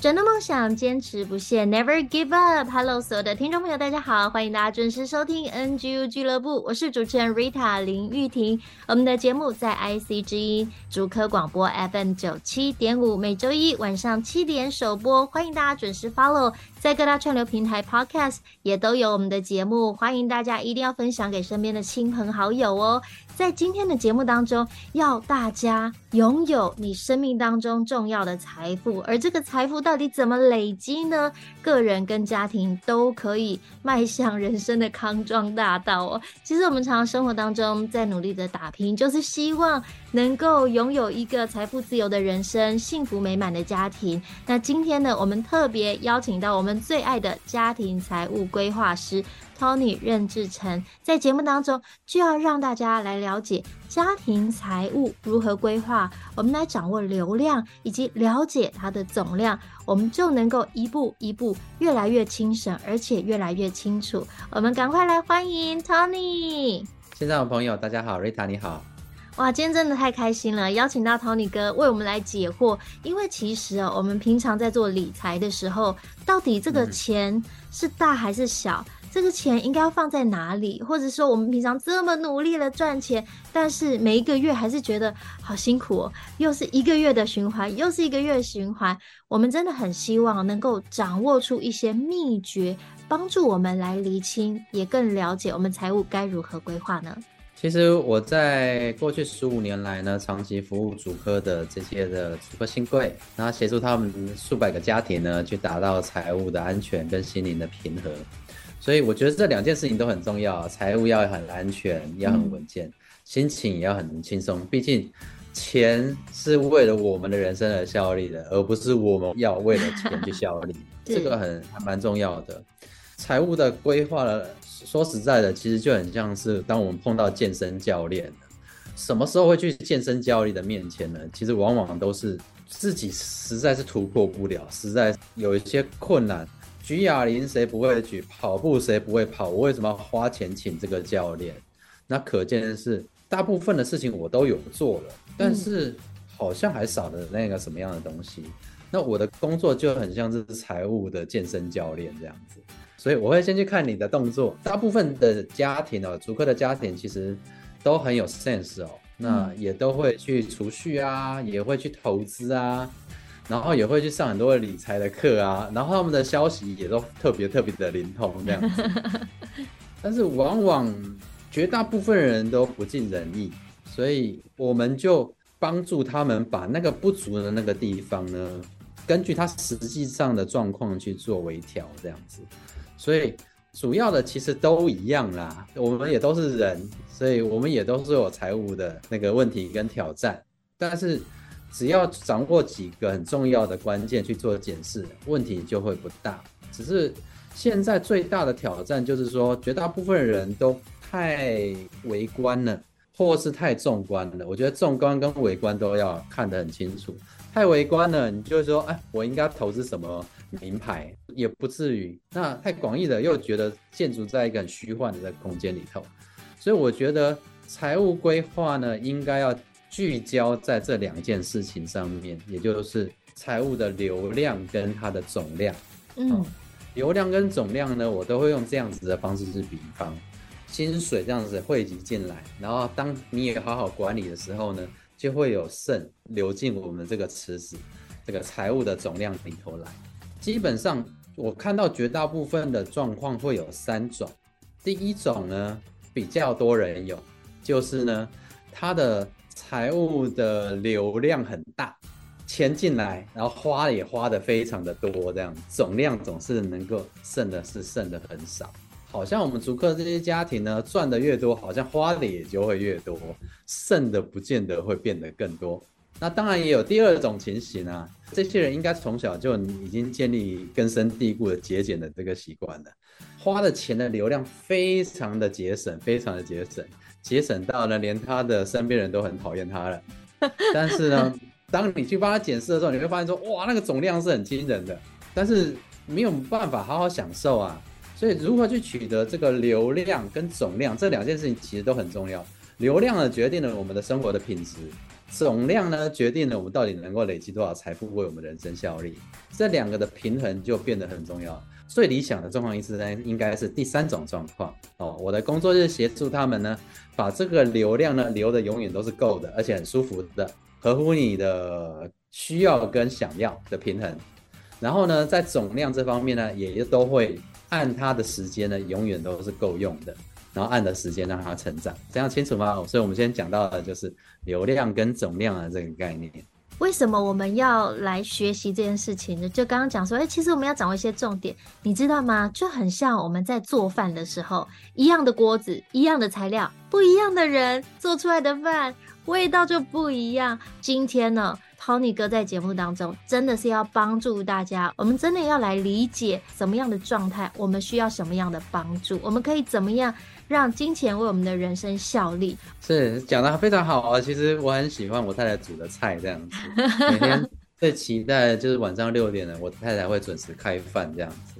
真的梦想，坚持不懈，Never give up。Hello，所有的听众朋友，大家好，欢迎大家准时收听 NGU 俱乐部，我是主持人 Rita 林玉婷。我们的节目在 IC 之音竹科广播 FM 九七点五，每周一晚上七点首播，欢迎大家准时 follow。在各大串流平台 Podcast 也都有我们的节目，欢迎大家一定要分享给身边的亲朋好友哦。在今天的节目当中，要大家拥有你生命当中重要的财富，而这个财富到底怎么累积呢？个人跟家庭都可以迈向人生的康庄大道哦。其实我们常常生活当中在努力的打拼，就是希望能够拥有一个财富自由的人生，幸福美满的家庭。那今天呢，我们特别邀请到我们。最爱的家庭财务规划师 Tony 任志诚，在节目当中就要让大家来了解家庭财务如何规划，我们来掌握流量以及了解它的总量，我们就能够一步一步越来越轻省，而且越来越清楚。我们赶快来欢迎 Tony。现场的朋友，大家好，Rita 你好。哇，今天真的太开心了！邀请到 Tony 哥为我们来解惑，因为其实啊，我们平常在做理财的时候，到底这个钱是大还是小？嗯、这个钱应该要放在哪里？或者说，我们平常这么努力的赚钱，但是每一个月还是觉得好辛苦哦，又是一个月的循环，又是一个月的循环。我们真的很希望能够掌握出一些秘诀，帮助我们来厘清，也更了解我们财务该如何规划呢？其实我在过去十五年来呢，长期服务主科的这些的主科新贵，然后协助他们数百个家庭呢，去达到财务的安全跟心灵的平和。所以我觉得这两件事情都很重要，财务要很安全，要很稳健，嗯、心情也要很轻松。毕竟钱是为了我们的人生而效力的，而不是我们要为了钱去效力。这个很还蛮重要的。财务的规划呢，说实在的，其实就很像是当我们碰到健身教练，什么时候会去健身教练的面前呢？其实往往都是自己实在是突破不了，实在有一些困难。举哑铃谁不会举？跑步谁不会跑？我为什么要花钱请这个教练？那可见的是，大部分的事情我都有做了，但是好像还少了那个什么样的东西。那我的工作就很像是财务的健身教练这样子。所以我会先去看你的动作。大部分的家庭哦，主客的家庭其实都很有 sense 哦，那也都会去储蓄啊，也会去投资啊，然后也会去上很多的理财的课啊，然后他们的消息也都特别特别的灵通这样子。但是往往绝大部分人都不尽人意，所以我们就帮助他们把那个不足的那个地方呢，根据他实际上的状况去做微调这样子。所以主要的其实都一样啦，我们也都是人，所以我们也都是有财务的那个问题跟挑战。但是只要掌握几个很重要的关键去做检视，问题就会不大。只是现在最大的挑战就是说，绝大部分人都太微观了，或是太纵观了。我觉得纵观跟微观都要看得很清楚。太微观了，你就会说，哎，我应该投资什么？名牌也不至于，那太广义的又觉得建筑在一个很虚幻的空间里头，所以我觉得财务规划呢，应该要聚焦在这两件事情上面，也就是财务的流量跟它的总量。嗯、哦，流量跟总量呢，我都会用这样子的方式去比方，薪水这样子汇集进来，然后当你也好好管理的时候呢，就会有肾流进我们这个池子，这个财务的总量里头来。基本上，我看到绝大部分的状况会有三种。第一种呢，比较多人有，就是呢，他的财务的流量很大，钱进来，然后花也花得非常的多，这样总量总是能够剩的是剩的很少。好像我们租客这些家庭呢，赚的越多，好像花的也就会越多，剩的不见得会变得更多。那当然也有第二种情形啊，这些人应该从小就已经建立根深蒂固的节俭的这个习惯了，花的钱的流量非常的节省，非常的节省，节省到呢连他的身边人都很讨厌他了。但是呢，当你去帮他检视的时候，你会发现说，哇，那个总量是很惊人的，但是没有办法好好享受啊。所以如何去取得这个流量跟总量这两件事情其实都很重要。流量呢决定了我们的生活的品质。总量呢，决定了我们到底能够累积多少财富，为我们人生效力。这两个的平衡就变得很重要。最理想的状况意思呢，应该是第三种状况哦。我的工作就是协助他们呢，把这个流量呢留的永远都是够的，而且很舒服的，合乎你的需要跟想要的平衡。然后呢，在总量这方面呢，也都会按他的时间呢，永远都是够用的。然后按的时间让它成长，这样清楚吗？所以我们先讲到的就是流量跟总量的这个概念。为什么我们要来学习这件事情呢？就刚刚讲说，哎，其实我们要掌握一些重点，你知道吗？就很像我们在做饭的时候，一样的锅子，一样的材料，不一样的人做出来的饭，味道就不一样。今天呢，Tony 哥在节目当中真的是要帮助大家，我们真的要来理解什么样的状态，我们需要什么样的帮助，我们可以怎么样让金钱为我们的人生效力。是讲的非常好啊！其实我很喜欢我太太煮的菜这样子，每天最期待就是晚上六点了，我太太会准时开饭这样子。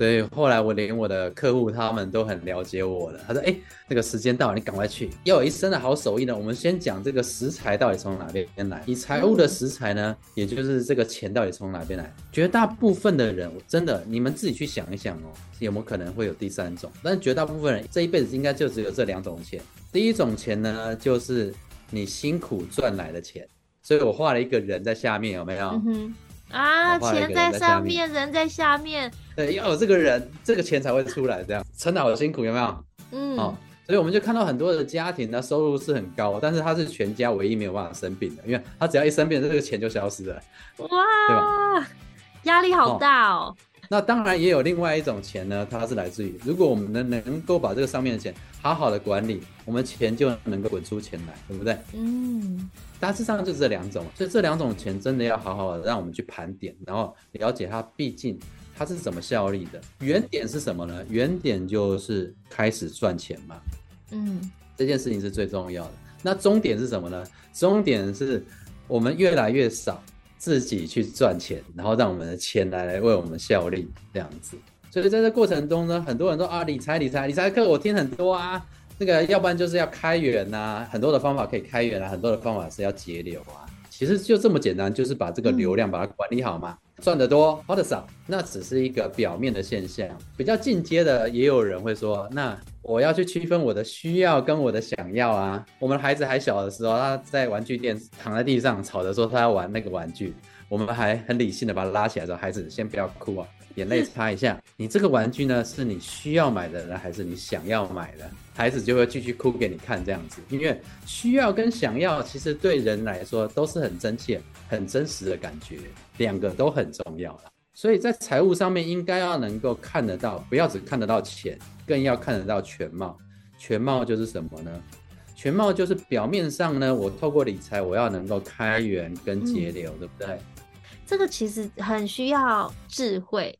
所以后来我连我的客户他们都很了解我了。他说：“哎，那个时间到了，你赶快去。要有一身的好手艺呢。我们先讲这个食材到底从哪边来。以财务的食材呢，也就是这个钱到底从哪边来。绝大部分的人，真的，你们自己去想一想哦，有没有可能会有第三种？但绝大部分人这一辈子应该就只有这两种钱。第一种钱呢，就是你辛苦赚来的钱。所以我画了一个人在下面，有没有？嗯啊，钱在上面，人在下面。对，要有这个人，这个钱才会出来。这样，撑的好辛苦，有没有？嗯。好、哦，所以我们就看到很多的家庭呢，收入是很高，但是他是全家唯一没有办法生病的，因为他只要一生病，这个钱就消失了。哇，对吧？压力好大哦。哦那当然也有另外一种钱呢，它是来自于，如果我们能能够把这个上面的钱好好的管理，我们钱就能够滚出钱来，对不对？嗯，大致上就这两种，所以这两种钱真的要好好的让我们去盘点，然后了解它，毕竟它是怎么效力的。原点是什么呢？原点就是开始赚钱嘛。嗯，这件事情是最重要的。那终点是什么呢？终点是我们越来越少。自己去赚钱，然后让我们的钱来来为我们效力，这样子。所以在这过程中呢，很多人都啊，理财理财理财课我听很多啊，那个要不然就是要开源呐，很多的方法可以开源啊，很多的方法是要节流啊。其实就这么简单，就是把这个流量把它管理好嘛。赚得多花得少，那只是一个表面的现象。比较进阶的，也有人会说，那我要去区分我的需要跟我的想要啊。我们孩子还小的时候，他在玩具店躺在地上吵着说他要玩那个玩具，我们还很理性的把他拉起来说，孩子先不要哭啊。眼泪擦一下，你这个玩具呢，是你需要买的呢，还是你想要买的？孩子就会继续哭给你看，这样子。因为需要跟想要，其实对人来说都是很真切、很真实的感觉，两个都很重要了。所以在财务上面，应该要能够看得到，不要只看得到钱，更要看得到全貌。全貌就是什么呢？全貌就是表面上呢，我透过理财，我要能够开源跟节流，嗯、对不对？这个其实很需要智慧，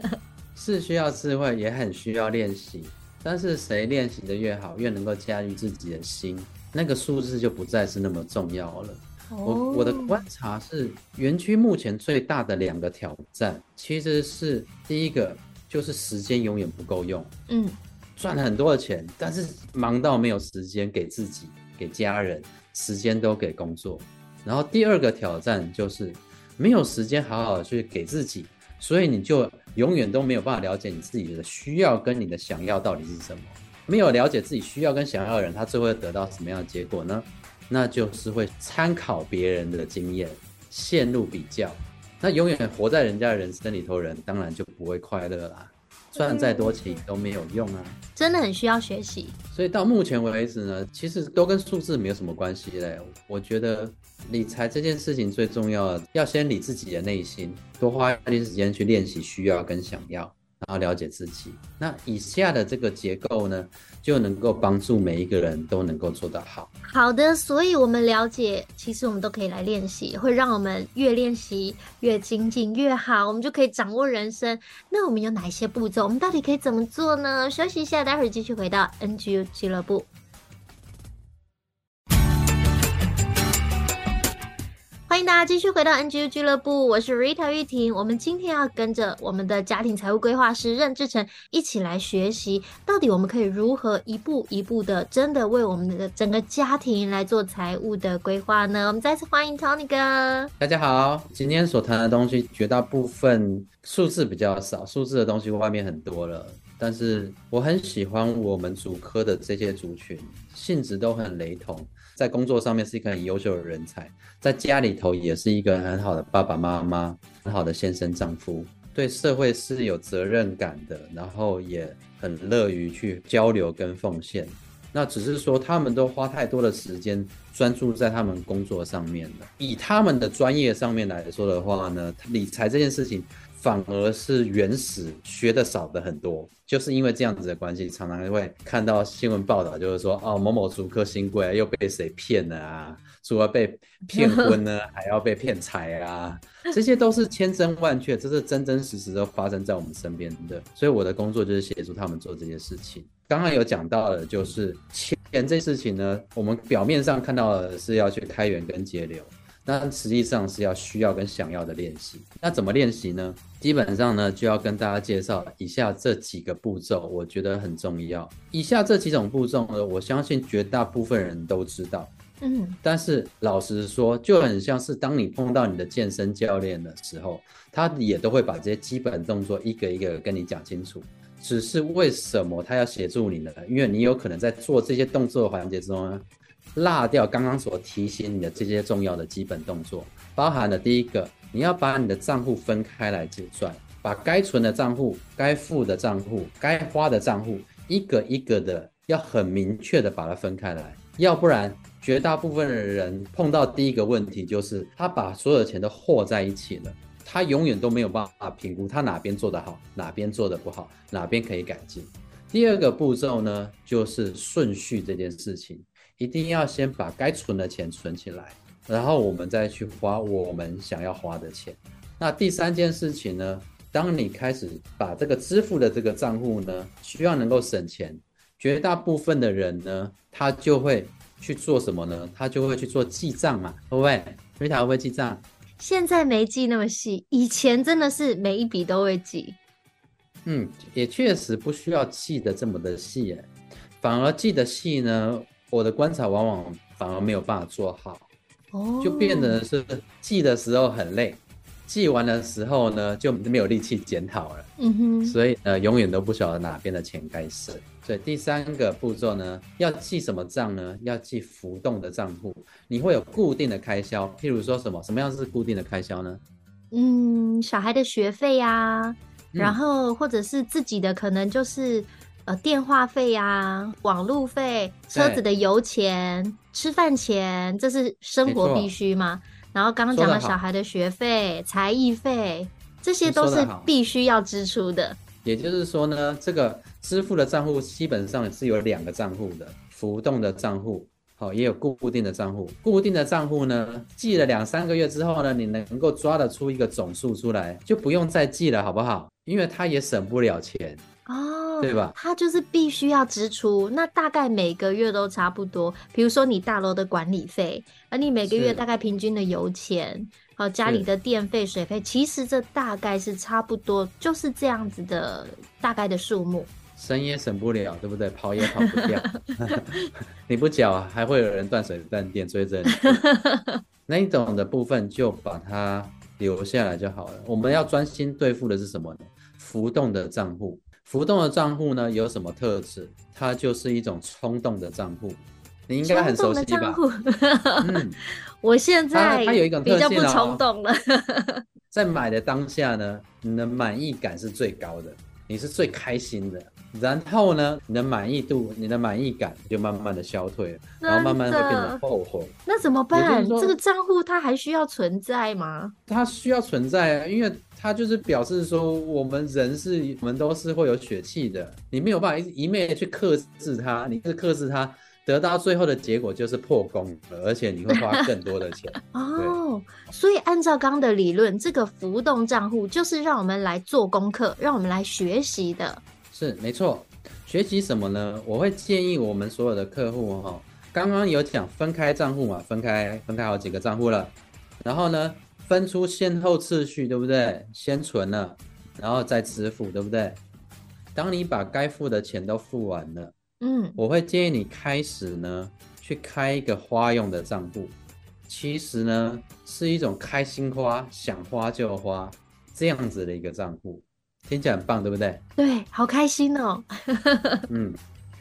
是需要智慧，也很需要练习。但是谁练习的越好，越能够驾驭自己的心，那个数字就不再是那么重要了。哦、我我的观察是，园区目前最大的两个挑战，其实是第一个就是时间永远不够用，嗯，赚了很多的钱，但是忙到没有时间给自己、给家人，时间都给工作。然后第二个挑战就是。没有时间好好的去给自己，所以你就永远都没有办法了解你自己的需要跟你的想要到底是什么。没有了解自己需要跟想要的人，他最后会得到什么样的结果呢？那就是会参考别人的经验，陷入比较，那永远活在人家的人生里头，人当然就不会快乐啦。赚再多钱都没有用啊！真的很需要学习。所以到目前为止呢，其实都跟数字没有什么关系嘞。我觉得理财这件事情最重要的，要先理自己的内心，多花一点时间去练习需要跟想要，然后了解自己。那以下的这个结构呢，就能够帮助每一个人都能够做到好。好的，所以我们了解，其实我们都可以来练习，会让我们越练习越精进越好，我们就可以掌握人生。那我们有哪一些步骤？我们到底可以怎么做呢？休息一下，待会儿继续回到 NGU 俱乐部。欢迎大家继续回到 NGU 俱乐部，我是 Rita 玉婷。我们今天要跟着我们的家庭财务规划师任志成一起来学习，到底我们可以如何一步一步的，真的为我们的整个家庭来做财务的规划呢？我们再次欢迎 Tony 哥。大家好，今天所谈的东西绝大部分数字比较少，数字的东西外面很多了，但是我很喜欢我们主科的这些族群，性质都很雷同。在工作上面是一个很优秀的人才，在家里头也是一个很好的爸爸妈妈，很好的先生丈夫，对社会是有责任感的，然后也很乐于去交流跟奉献。那只是说他们都花太多的时间专注在他们工作上面了。以他们的专业上面来说的话呢，理财这件事情。反而是原始学的少的很多，就是因为这样子的关系，常常会看到新闻报道，就是说哦，某某竹科新贵又被谁骗了啊？除了被骗婚呢，还要被骗财啊？这些都是千真万确，这是真真实实的发生在我们身边的。所以我的工作就是协助他们做这些事情。刚刚有讲到的，就是钱这事情呢，我们表面上看到的是要去开源跟节流。那实际上是要需要跟想要的练习。那怎么练习呢？基本上呢，就要跟大家介绍以下这几个步骤，我觉得很重要。以下这几种步骤呢，我相信绝大部分人都知道。嗯，但是老实说，就很像是当你碰到你的健身教练的时候，他也都会把这些基本动作一个一个跟你讲清楚。只是为什么他要协助你呢？因为你有可能在做这些动作环节之中呢。落掉刚刚所提醒你的这些重要的基本动作，包含了第一个，你要把你的账户分开来结算，把该存的账户、该付的账户、该花的账户，一个一个的要很明确的把它分开来，要不然绝大部分的人碰到第一个问题就是他把所有钱都和在一起了，他永远都没有办法评估他哪边做得好，哪边做得不好，哪边可以改进。第二个步骤呢，就是顺序这件事情。一定要先把该存的钱存起来，然后我们再去花我们想要花的钱。那第三件事情呢，当你开始把这个支付的这个账户呢，需要能够省钱，绝大部分的人呢，他就会去做什么呢？他就会去做记账嘛，会不会？瑞塔会不会记账？现在没记那么细，以前真的是每一笔都会记。嗯，也确实不需要记得这么的细，反而记得细呢。我的观察往往反而没有办法做好，哦，就变得是记的时候很累，记完的时候呢就没有力气检讨了，嗯哼，所以呃永远都不晓得哪边的钱该省。所以第三个步骤呢，要记什么账呢？要记浮动的账户，你会有固定的开销，譬如说什么？什么样是固定的开销呢？嗯，小孩的学费呀，啊，然后或者是自己的，可能就是。呃，电话费呀、啊，网路费，车子的油钱，吃饭钱，这是生活必须吗？然后刚刚讲了小孩的学费、才艺费，这些都是必须要支出的。也就是说呢，这个支付的账户基本上是有两个账户的，浮动的账户，好，也有固定的账户。固定的账户呢，记了两三个月之后呢，你能够抓得出一个总数出来，就不用再记了，好不好？因为他也省不了钱。哦，对吧？它就是必须要支出，那大概每个月都差不多。比如说你大楼的管理费，而你每个月大概平均的油钱，好，家里的电费、水费，其实这大概是差不多，就是这样子的大概的数目。省也省不了，对不对？跑也跑不掉。你不缴，还会有人断水断电追着你。那一种的部分就把它留下来就好了。我们要专心对付的是什么呢？浮动的账户。浮动的账户呢，有什么特质？它就是一种冲动的账户，你应该很熟悉吧？嗯，我现在它有一种比较不冲动了。在买的当下呢，你的满意感是最高的，你是最开心的。然后呢，你的满意度、你的满意感就慢慢的消退了，然后慢慢会变得后悔。那怎么办？这个账户它还需要存在吗？它需要存在，因为它就是表示说，我们人是，我们都是会有血气的，你没有办法一一昧去克制它，你是克制它，得到最后的结果就是破功了，而且你会花更多的钱。哦，所以按照刚刚的理论，这个浮动账户就是让我们来做功课，让我们来学习的。是没错，学习什么呢？我会建议我们所有的客户哈，刚刚有讲分开账户嘛，分开分开好几个账户了，然后呢，分出先后次序，对不对？先存了，然后再支付，对不对？当你把该付的钱都付完了，嗯，我会建议你开始呢去开一个花用的账户，其实呢是一种开心花，想花就花这样子的一个账户。听起来很棒，对不对？对，好开心哦。嗯，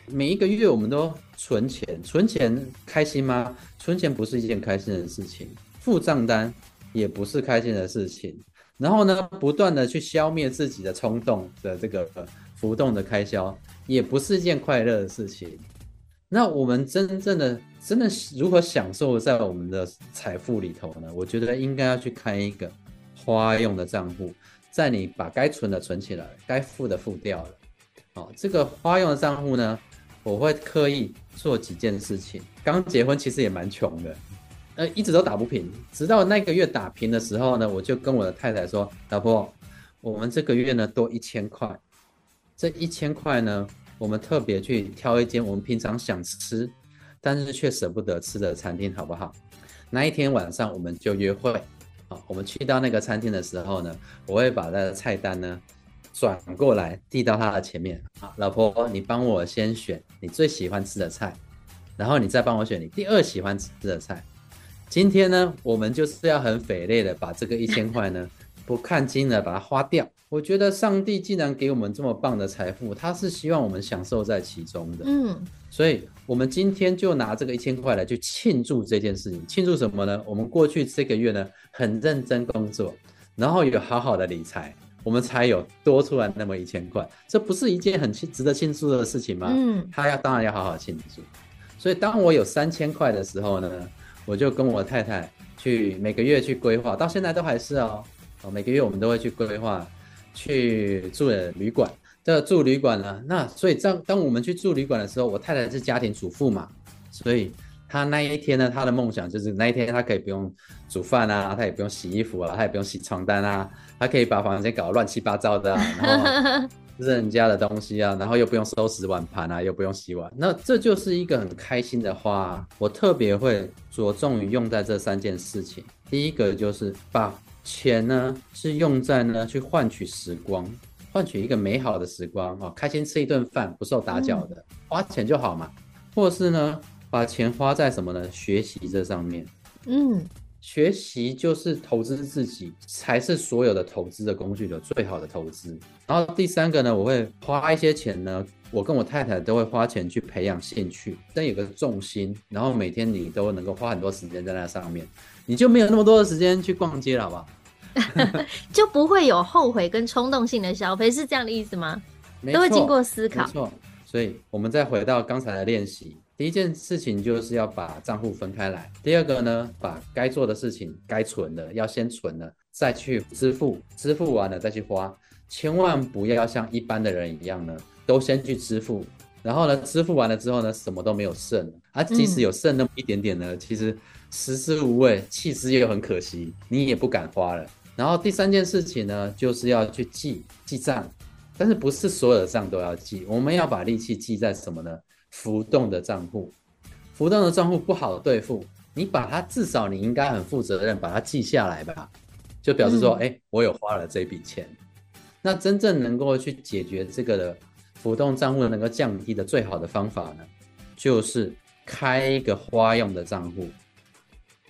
每一个月我们都存钱，存钱开心吗？存钱不是一件开心的事情，付账单也不是开心的事情。然后呢，不断的去消灭自己的冲动的这个浮动的开销，也不是一件快乐的事情。那我们真正的真的如何享受在我们的财富里头呢？我觉得应该要去开一个花用的账户。在你把该存的存起来，该付的付掉了，哦，这个花用的账户呢，我会刻意做几件事情。刚结婚其实也蛮穷的，呃，一直都打不平，直到那个月打平的时候呢，我就跟我的太太说：“老婆，我们这个月呢多一千块，这一千块呢，我们特别去挑一间我们平常想吃，但是却舍不得吃的餐厅，好不好？那一天晚上我们就约会。”好我们去到那个餐厅的时候呢，我会把那个菜单呢转过来递到他的前面。好，老婆，你帮我先选你最喜欢吃的菜，然后你再帮我选你第二喜欢吃的菜。今天呢，我们就是要很匪类的把这个一千块呢，不看金额把它花掉。我觉得上帝既然给我们这么棒的财富，他是希望我们享受在其中的。嗯，所以我们今天就拿这个一千块来去庆祝这件事情。庆祝什么呢？我们过去这个月呢，很认真工作，然后有好好的理财，我们才有多出来那么一千块。这不是一件很值得庆祝的事情吗？嗯，他要当然要好好庆祝。所以当我有三千块的时候呢，我就跟我太太去每个月去规划，到现在都还是哦。哦，每个月我们都会去规划。去住了旅馆，这住旅馆呢，那所以当当我们去住旅馆的时候，我太太是家庭主妇嘛，所以她那一天呢，她的梦想就是那一天她可以不用煮饭啊，她也不用洗衣服啊，她也不用洗床单啊，她可以把房间搞得乱七八糟的啊，然后是人家的东西啊，然后又不用收拾碗盘啊，又不用洗碗，那这就是一个很开心的花。我特别会着重于用在这三件事情，第一个就是把。钱呢是用在呢去换取时光，换取一个美好的时光哦，开心吃一顿饭不受打搅的，嗯，花钱就好嘛。或是呢把钱花在什么呢？学习这上面，嗯，学习就是投资自己，才是所有的投资的工具的最好的投资。然后第三个呢，我会花一些钱呢，我跟我太太都会花钱去培养兴趣，但有个重心，然后每天你都能够花很多时间在那上面。你就没有那么多的时间去逛街了，好不好？就不会有后悔跟冲动性的消费，是这样的意思吗？都会经过思考。没错，所以我们再回到刚才的练习，第一件事情就是要把账户分开来。第二个呢，把该做的事情、该存的要先存了，再去支付，支付完了再去花。千万不要像一般的人一样呢，都先去支付，然后呢，支付完了之后呢，什么都没有剩。啊，即使有剩那么一点点呢，嗯、其实。食之无味，弃之又很可惜，你也不敢花了。然后第三件事情呢，就是要去记记账，但是不是所有的账都要记，我们要把力气记在什么呢？浮动的账户，浮动的账户不好对付，你把它至少你应该很负责任，把它记下来吧，就表示说，哎、嗯，我有花了这笔钱。那真正能够去解决这个的浮动账户能够降低的最好的方法呢，就是开一个花用的账户。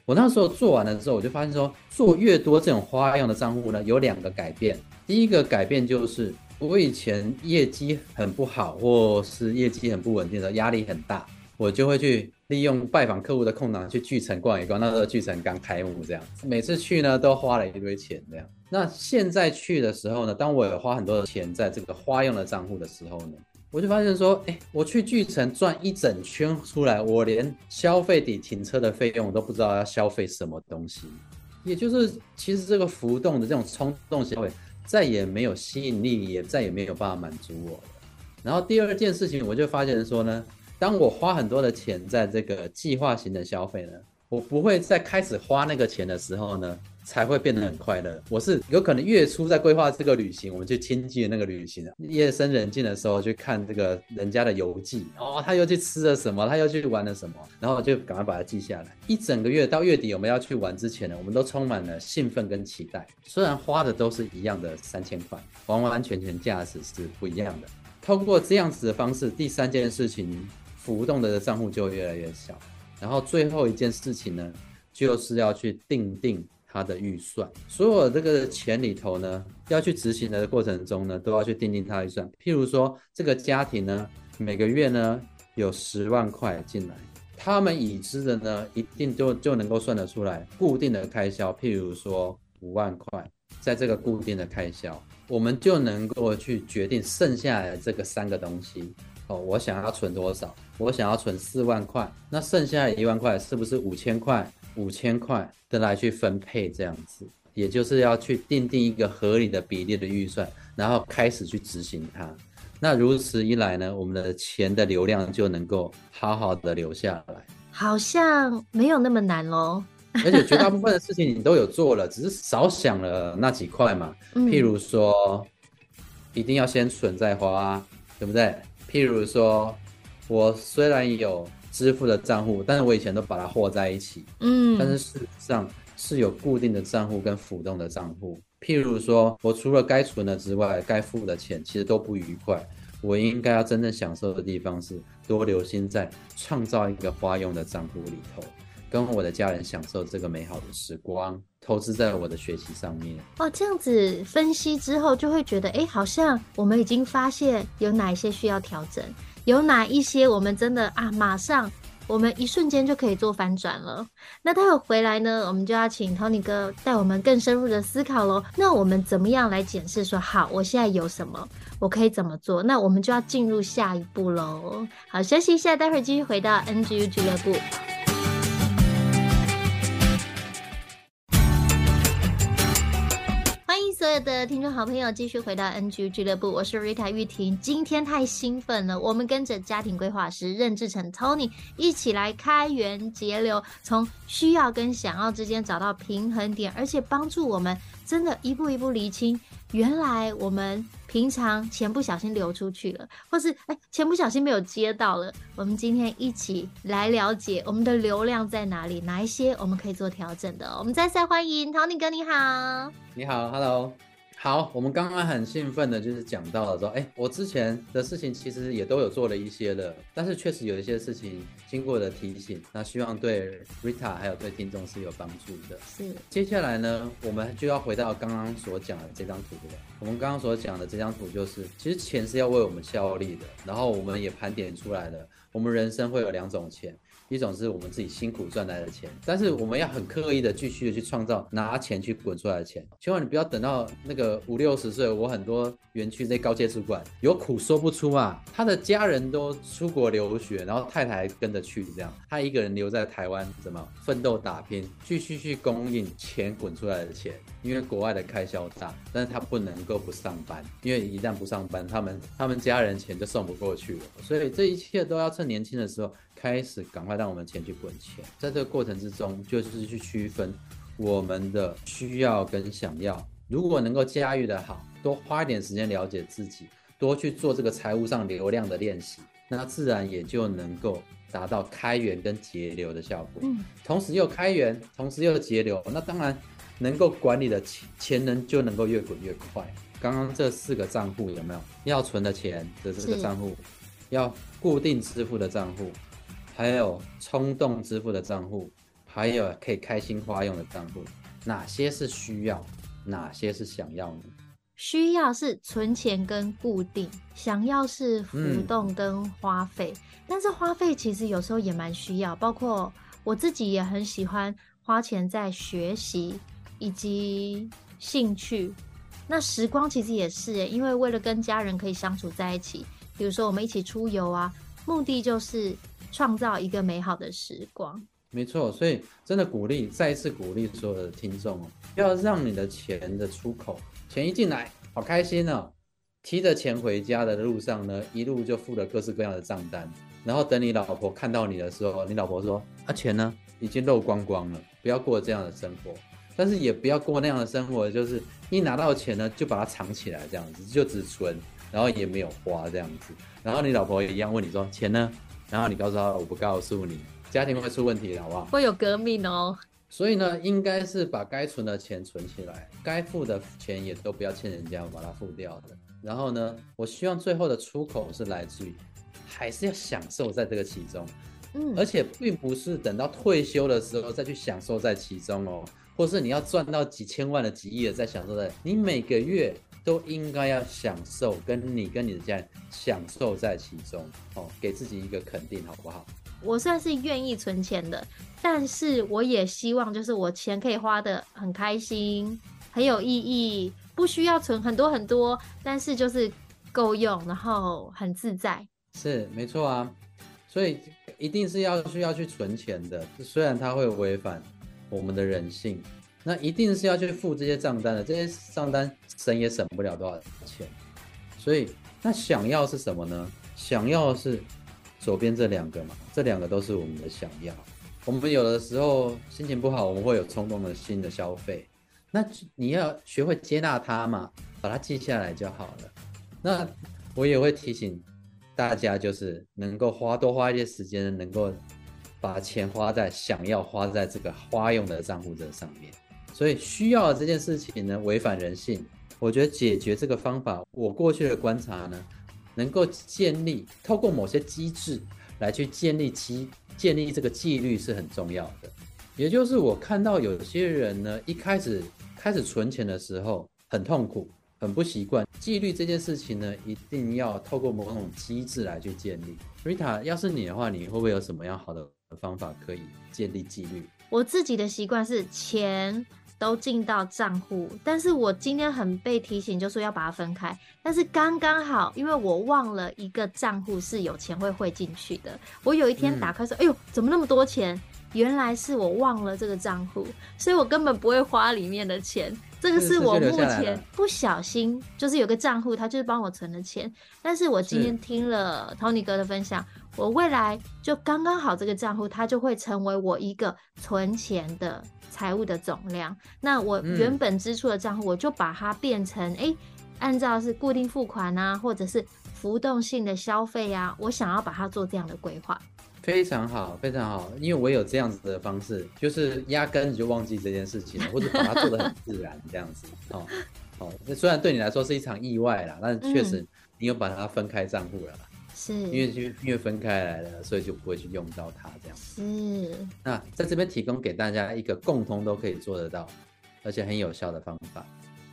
我那时候做完了之后，我就发现说，做越多这种花样的账户呢，有两个改变。第一个改变就是，我以前业绩很不好，或是业绩很不稳定的压力很大，我就会去利用拜访客户的空档去巨城逛一逛。那时候巨城刚开幕，这样，每次去呢都花了一堆钱这样。那现在去的时候呢，当我有花很多的钱在这个花用的账户的时候呢，我就发现说，哎，我去巨城转一整圈出来，我连消费抵停车的费用我都不知道要消费什么东西。也就是，其实这个浮动的这种冲动消费再也没有吸引力，也再也没有办法满足我了。然后第二件事情，我就发现说呢，当我花很多的钱在这个计划型的消费呢，我不会在开始花那个钱的时候呢。才会变得很快乐。我是有可能月初在规划这个旅行，我们去亲近那个旅行，夜深人静的时候去看这个人家的游记，哦，他又去吃了什么，他又去玩了什么，然后就赶快把它记下来。一整个月到月底我们要去玩之前呢，我们都充满了兴奋跟期待。虽然花的都是一样的三千块，完完全全价值是不一样的。通过这样子的方式，第三件事情，浮动的账户就越来越小。然后最后一件事情呢，就是要去定定。他的预算，所有这个钱里头呢，要去执行的过程中呢，都要去定定他预算。譬如说，这个家庭呢，每个月呢有十万块进来，他们已知的呢，一定就就能够算得出来固定的开销。譬如说五万块，在这个固定的开销，我们就能够去决定剩下来的这个三个东西。哦，我想要存多少？我想要存四万块，那剩下一万块是不是五千块？五千块的来去分配，这样子，也就是要去定定一个合理的比例的预算，然后开始去执行它。那如此一来呢，我们的钱的流量就能够好好的留下来。好像没有那么难喽。而且绝大部分的事情你都有做了，只是少想了那几块嘛。譬如说，一定要先存再花，对不对？譬如说，我虽然有。支付的账户，但是我以前都把它和在一起，嗯，但是事实上是有固定的账户跟浮动的账户。譬如说，我除了该存的之外，该付的钱其实都不愉快。我应该要真正享受的地方是多留心在创造一个花用的账户里头，跟我的家人享受这个美好的时光，投资在我的学习上面。哦，这样子分析之后，就会觉得，哎，好像我们已经发现有哪一些需要调整。有哪一些我们真的啊，马上我们一瞬间就可以做反转了？那待会回来呢，我们就要请 Tony 哥带我们更深入的思考喽。那我们怎么样来检视说，好，我现在有什么，我可以怎么做？那我们就要进入下一步喽。好，休息一下，待会儿继续回到 NGU 俱乐部。有的听众好朋友，继续回到 NG 俱乐部，我是 Rita 玉婷。今天太兴奋了，我们跟着家庭规划师任志成 Tony 一起来开源节流，从需要跟想要之间找到平衡点，而且帮助我们真的一步一步厘清，原来我们。平常钱不小心流出去了，或是哎，钱不小心没有接到了。我们今天一起来了解我们的流量在哪里，哪一些我们可以做调整的。我们再次欢迎 Tony 哥，你好，你好，Hello。好，我们刚刚很兴奋的，就是讲到了说，哎，我之前的事情其实也都有做了一些的，但是确实有一些事情经过的提醒，那希望对 Rita 还有对听众是有帮助的。是，接下来呢，我们就要回到刚刚所讲的这张图，了？我们刚刚所讲的这张图就是，其实钱是要为我们效力的，然后我们也盘点出来了，我们人生会有两种钱。一种是我们自己辛苦赚来的钱，但是我们要很刻意的继续的去创造拿钱去滚出来的钱。千万你不要等到那个五六十岁，我很多园区这高阶主管有苦说不出啊，他的家人都出国留学，然后太太跟着去，这样他一个人留在台湾，怎么奋斗打拼，继续去供应钱滚出来的钱。因为国外的开销大，但是他不能够不上班，因为一旦不上班，他们他们家人钱就送不过去了。所以这一切都要趁年轻的时候。开始赶快让我们钱去滚钱，在这个过程之中，就是去区分我们的需要跟想要。如果能够驾驭得好，多花一点时间了解自己，多去做这个财务上流量的练习，那自然也就能够达到开源跟节流的效果。嗯，同时又开源，同时又节流，那当然能够管理的钱钱能就能够越滚越快。刚刚这四个账户有没有要存的钱的这个账户，要固定支付的账户？还有冲动支付的账户，还有可以开心花用的账户，哪些是需要，哪些是想要呢？需要是存钱跟固定，想要是浮动跟花费。嗯、但是花费其实有时候也蛮需要，包括我自己也很喜欢花钱在学习以及兴趣。那时光其实也是，因为为了跟家人可以相处在一起，比如说我们一起出游啊，目的就是创造一个美好的时光。没错，所以真的鼓励，再一次鼓励所有的听众哦，要让你的钱的出口，钱一进来，好开心哦，提着钱回家的路上呢，一路就付了各式各样的账单，然后等你老婆看到你的时候，你老婆说：“啊，钱呢？已经漏光光了，不要过这样的生活。”但是也不要过那样的生活，就是一拿到钱呢，就把它藏起来，这样子就只存，然后也没有花这样子，然后你老婆也一样问你说：“钱呢？”然后你告诉他：“我不告诉你。”家庭会出问题，好不好？会有革命哦。所以呢，应该是把该存的钱存起来，该付的钱也都不要欠人家，把它付掉的。然后呢，我希望最后的出口是来自于，还是要享受在这个其中。嗯，而且并不是等到退休的时候再去享受在其中哦，或是你要赚到几千万的、几亿的再享受在，你每个月都应该要享受，跟你跟你的家人享受在其中哦，给自己一个肯定，好不好？我算是愿意存钱的，但是我也希望就是我钱可以花的很开心，很有意义，不需要存很多很多，但是就是够用，然后很自在。是，没错啊，所以一定是要需要去存钱的，虽然它会违反我们的人性，那一定是要去付这些账单的，这些账单省也省不了多少钱，所以那想要是什么呢？想要是。左边这两个嘛，这两个都是我们的想要。我们有的时候心情不好，我们会有冲动的新的消费。那你要学会接纳它嘛，把它记下来就好了。那我也会提醒大家，就是能够花多花一些时间，能够把钱花在想要花在这个花用的账户这上面。所以需要这件事情呢，违反人性。我觉得解决这个方法，我过去的观察呢。能够建立透过某些机制来去建立机建立这个纪律是很重要的。也就是我看到有些人呢，一开始开始存钱的时候很痛苦，很不习惯纪律这件事情呢，一定要透过某种机制来去建立。Rita，要是你的话，你会不会有什么样好的方法可以建立纪律？我自己的习惯是钱。都进到账户，但是我今天很被提醒，就说要把它分开。但是刚刚好，因为我忘了一个账户是有钱会汇进去的。我有一天打开说：“嗯、哎呦，怎么那么多钱？”原来是我忘了这个账户，所以我根本不会花里面的钱。这个是我目前不小心，就是有个账户，他就是帮我存了钱。但是我今天听了 Tony 哥的分享，我未来就刚刚好这个账户，它就会成为我一个存钱的。财务的总量，那我原本支出的账户，我就把它变成哎、嗯欸，按照是固定付款啊，或者是浮动性的消费啊，我想要把它做这样的规划。非常好，非常好，因为我有这样子的方式，就是压根你就忘记这件事情了，或者把它做得很自然这样子。哦，哦，那虽然对你来说是一场意外啦，但确实你有把它分开账户了。是，因为就因为分开来了，所以就不会去用到它这样。是，那在这边提供给大家一个共同都可以做得到，而且很有效的方法，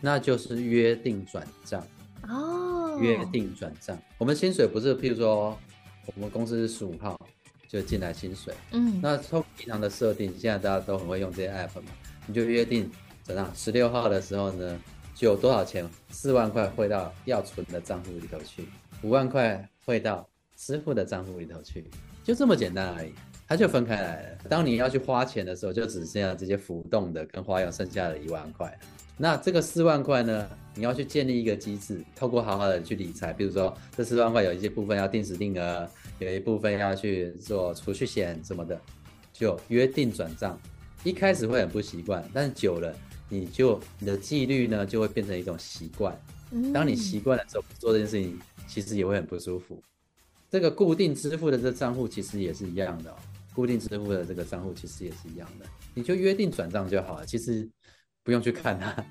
那就是约定转账。哦，约定转账，我们薪水不是，譬如说我们公司是十五号就进来薪水，嗯，那从平常的设定，现在大家都很会用这些 app 嘛，你就约定怎样，十六号的时候呢，就有多少钱，四万块汇到要存的账户里头去，五万块。汇到支付的账户里头去，就这么简单而已，它就分开来了。当你要去花钱的时候，就只剩下这些浮动的跟花用剩下的一万块。那这个四万块呢，你要去建立一个机制，透过好好的去理财，比如说这四万块有一些部分要定时定额，有一部分要去做储蓄险什么的，就约定转账。一开始会很不习惯，但是久了，你就你的纪律呢就会变成一种习惯。当你习惯了之后，做这件事情。其实也会很不舒服。这个固定支付的这账户其实也是一样的，固定支付的这个账户其实也是一样的，你就约定转账就好了。其实不用去看它，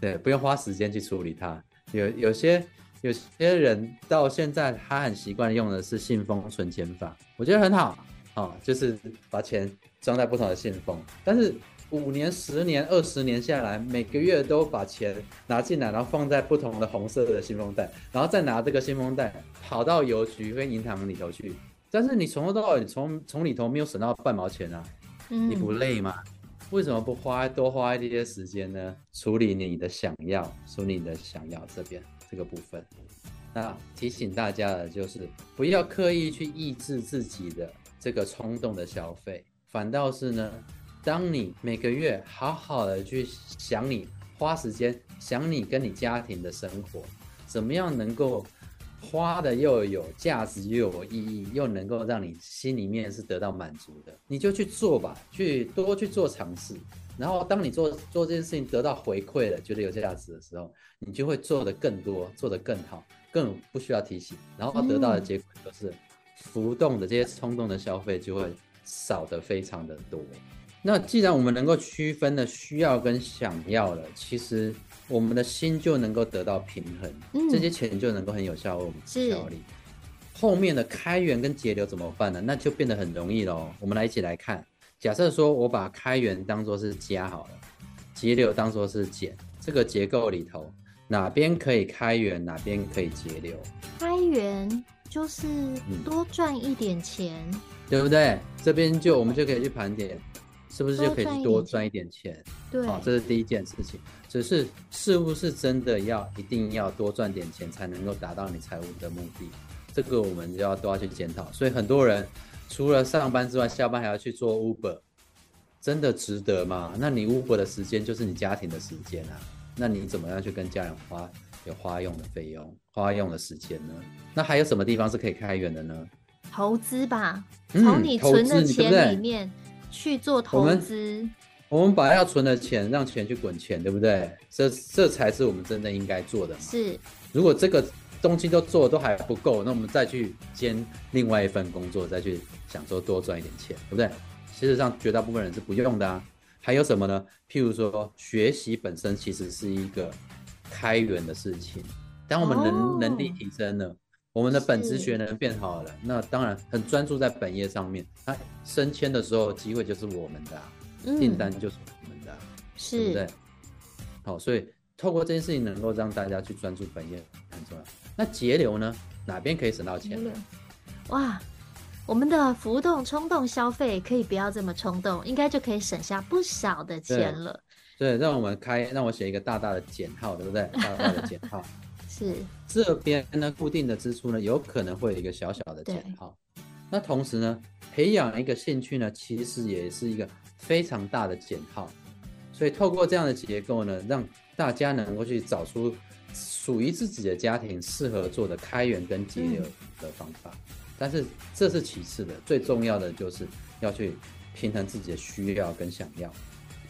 对，不用花时间去处理它。有有些有些人到现在他很习惯用的是信封存钱法，我觉得很好哦，就是把钱装在不同的信封。但是五年、十年、二十年下来，每个月都把钱拿进来，然后放在不同的红色的信封袋，然后再拿这个信封袋跑到邮局跟银行里头去。但是你从头到尾，从从里头没有省到半毛钱啊！嗯、你不累吗？为什么不花多花一些时间呢？处理你的想要，处理你的想要这边这个部分。那提醒大家的就是，不要刻意去抑制自己的这个冲动的消费，反倒是呢。当你每个月好好的去想你花时间想你跟你家庭的生活，怎么样能够花的又有价值又有意义，又能够让你心里面是得到满足的，你就去做吧，去多去做尝试。然后当你做做这件事情得到回馈了，觉得有价值的时候，你就会做得更多，做得更好，更不需要提醒。然后得到的结果就是浮动的这些冲动的消费就会少得非常的多。那既然我们能够区分了需要跟想要了，其实我们的心就能够得到平衡，嗯、这些钱就能够很有效为我们效力。后面的开源跟节流怎么办呢？那就变得很容易喽。我们来一起来看，假设说我把开源当做是加好了，节流当做是减，这个结构里头哪边可以开源，哪边可以节流？开源就是多赚一点钱，嗯、对不对？这边就我们就可以去盘点。是不是就可以多赚一点钱？对，好，这是第一件事情。只是是不是真的要一定要多赚点钱才能够达到你财务的目的？这个我们就要都要去检讨。所以很多人除了上班之外，下班还要去做 Uber，真的值得吗？那你 Uber 的时间就是你家庭的时间啊，那你怎么样去跟家人花有花用的费用、花用的时间呢？那还有什么地方是可以开源的呢？投资吧，从你存的钱里面。嗯去做投资，我们把要存的钱让钱去滚钱，对不对？这这才是我们真的应该做的嘛。是，如果这个东西都做都还不够，那我们再去兼另外一份工作，再去想说多赚一点钱，对不对？事实上，绝大部分人是不用的啊。还有什么呢？譬如说，学习本身其实是一个开源的事情。当我们能、哦、能力提升了。我们的本职学能变好了，那当然很专注在本业上面。那升迁的时候，机会就是我们的、啊，订、嗯、单就是我们的、啊，是对不对？好，所以透过这件事情，能够让大家去专注本业很重要。那节流呢？哪边可以省到钱？哇，我们的浮动冲动消费可以不要这么冲动，应该就可以省下不少的钱了。对，让我们开，让我写一个大大的减号，对不对？大大的减号。是这边呢，固定的支出呢，有可能会有一个小小的减号。那同时呢，培养一个兴趣呢，其实也是一个非常大的减号。所以透过这样的结构呢，让大家能够去找出属于自己的家庭适合做的开源跟节流的方法。嗯。但是这是其次的，最重要的就是要去平衡自己的需要跟想要。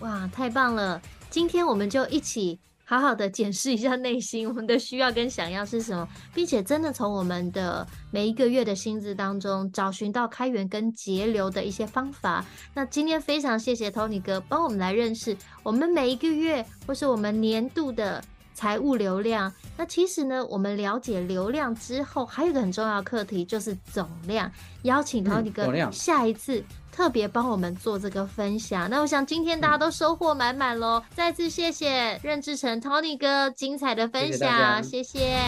哇，太棒了！今天我们就一起。好好的检视一下内心，我们的需要跟想要是什么，并且真的从我们的每一个月的薪资当中找寻到开源跟节流的一些方法。那今天非常谢谢 Tony 哥帮我们来认识我们每一个月或是我们年度的财务流量。那其实呢，我们了解流量之后，还有一个很重要的课题就是总量。邀请 Tony 哥下一次。特别帮我们做这个分享，那我想今天大家都收获满满喽！再次谢谢任志成 Tony 哥精彩的分享，谢谢。